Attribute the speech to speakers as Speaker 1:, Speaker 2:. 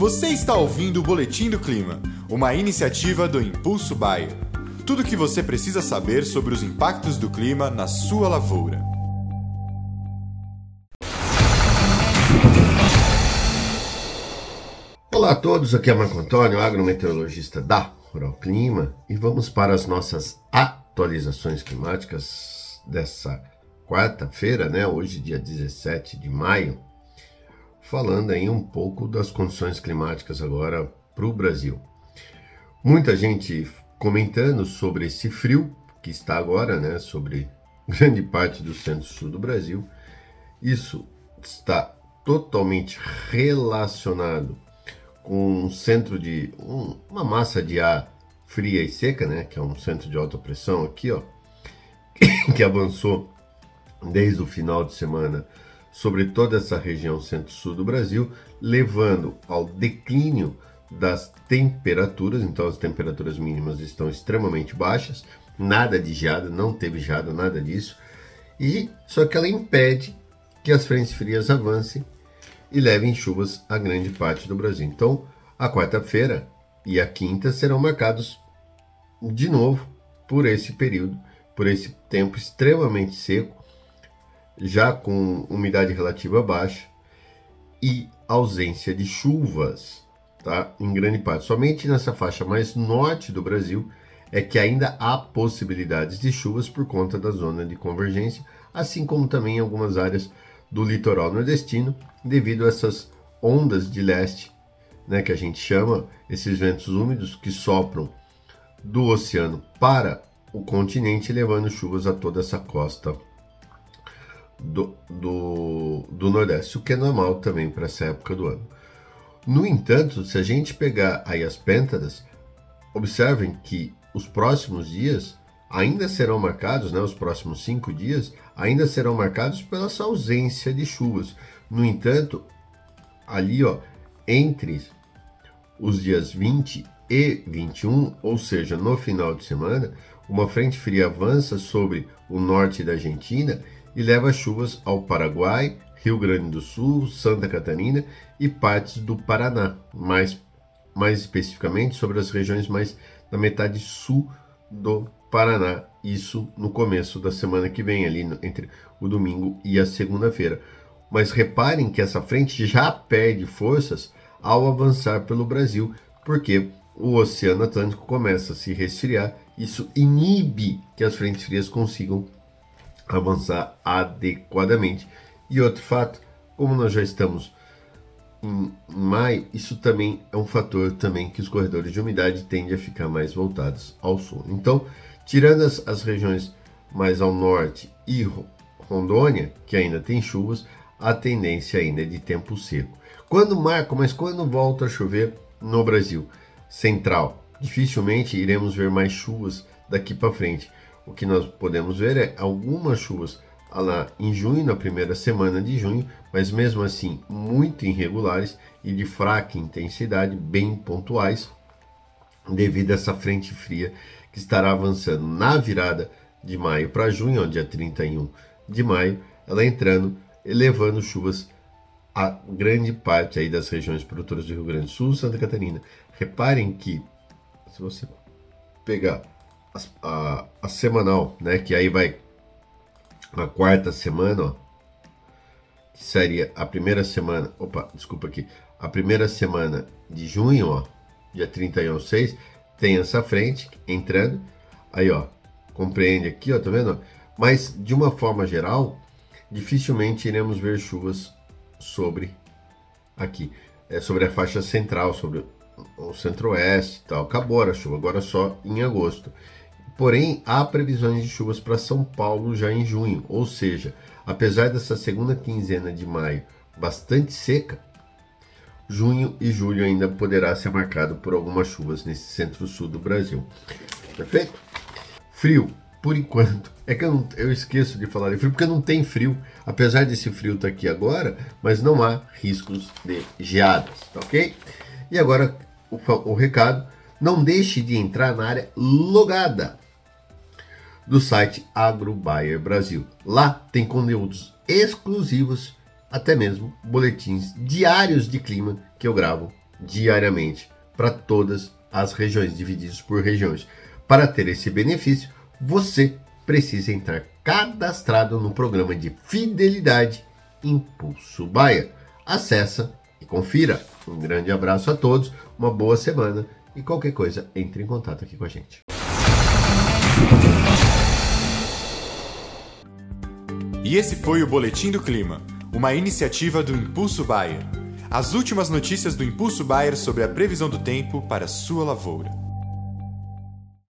Speaker 1: Você está ouvindo o Boletim do Clima, uma iniciativa do Impulso Bayer. Tudo o que você precisa saber sobre os impactos do clima na sua lavoura.
Speaker 2: Olá a todos, aqui é Marco Antônio, agrometeorologista da Rural Clima, e vamos para as nossas atualizações climáticas dessa quarta-feira, né? Hoje, dia 17 de maio, falando aí um pouco das condições climáticas agora para o Brasil. Muita gente comentando sobre esse frio que está agora, né? Sobre grande parte do centro-sul do Brasil. Isso está totalmente relacionado com um centro de um, uma massa de ar fria e seca, né, que é um centro de alta pressão aqui, ó, que avançou desde o final de semana sobre toda essa região centro-sul do Brasil, levando ao declínio das temperaturas, então as temperaturas mínimas estão extremamente baixas, nada de geada, não teve geada, nada disso, e só que ela impede que as frentes frias avancem e levem chuvas a grande parte do Brasil. Então, a quarta-feira e a quinta serão marcados de novo por esse período, por esse tempo extremamente seco, já com umidade relativa baixa e ausência de chuvas, tá? Em grande parte. Somente nessa faixa mais norte do Brasil é que ainda há possibilidades de chuvas por conta da zona de convergência, assim como também em algumas áreas do litoral nordestino, devido a essas ondas de leste, né, que a gente chama, esses ventos úmidos que sopram do oceano para o continente, levando chuvas a toda essa costa do, do, do Nordeste, o que é normal também para essa época do ano. No entanto, se a gente pegar aí as pêntadas, observem que os próximos dias ainda serão marcados, né, os próximos cinco dias, ainda serão marcados pela ausência de chuvas. No entanto, ali ó, entre os dias 20 e 21, ou seja, no final de semana, uma frente fria avança sobre o norte da Argentina e leva chuvas ao Paraguai, Rio Grande do Sul, Santa Catarina e partes do Paraná, mais, mais especificamente sobre as regiões mais da metade sul do Paraná. Isso no começo da semana que vem, ali entre o domingo e a segunda-feira. Mas reparem que essa frente já perde forças ao avançar pelo Brasil, porque o Oceano Atlântico começa a se resfriar. Isso inibe que as frentes frias consigam avançar adequadamente. E outro fato, como nós já estamos em maio, isso também é um fator também que os corredores de umidade tendem a ficar mais voltados ao sul. Então, tirando as, as regiões mais ao norte e Rondônia, que ainda tem chuvas, a tendência ainda é de tempo seco. Quando marca, mas quando volta a chover no Brasil central, dificilmente iremos ver mais chuvas daqui para frente. O que nós podemos ver é algumas chuvas lá em junho, na primeira semana de junho, mas mesmo assim muito irregulares e de fraca intensidade, bem pontuais, devido a essa frente fria que estará avançando na virada de maio para junho, dia 31 de maio, ela entrando, elevando chuvas a grande parte aí das regiões produtoras do Rio Grande do Sul, Santa Catarina. Reparem que se você pegar a, a, semanal, né, que aí vai a quarta semana, ó, que seria a primeira semana, opa, desculpa aqui, a primeira semana de junho, ó, dia 31 ao 6, tem essa frente entrando, aí ó, compreende aqui, ó, tá vendo? Mas de uma forma geral, dificilmente iremos ver chuvas sobre aqui, é sobre a faixa central, sobre o centro-oeste e tal. Acabou a chuva, agora só em agosto. Porém, há previsões de chuvas para São Paulo já em junho, ou seja, apesar dessa segunda quinzena de maio bastante seca, junho e julho ainda poderá ser marcado por algumas chuvas nesse centro-sul do Brasil. Perfeito? Frio, por enquanto. É que eu, não, eu, esqueço de falar de frio, porque não tem frio, apesar desse frio estar tá aqui agora, mas não há riscos de geadas, tá ok? E agora o, o recado: não deixe de entrar na área logada do site AgroBuyer Brasil. Lá tem conteúdos exclusivos, até mesmo boletins diários de clima que eu gravo diariamente para todas as regiões, divididos por regiões. Para ter esse benefício, você precisa entrar cadastrado no programa de fidelidade Impulso Baia. Acesse e confira. Um grande abraço a todos, uma boa semana e qualquer coisa, entre em contato aqui com a gente.
Speaker 1: E esse foi o Boletim do Clima, uma iniciativa do Impulso Bayer. As últimas notícias do Impulso Bayer sobre a previsão do tempo para sua lavoura.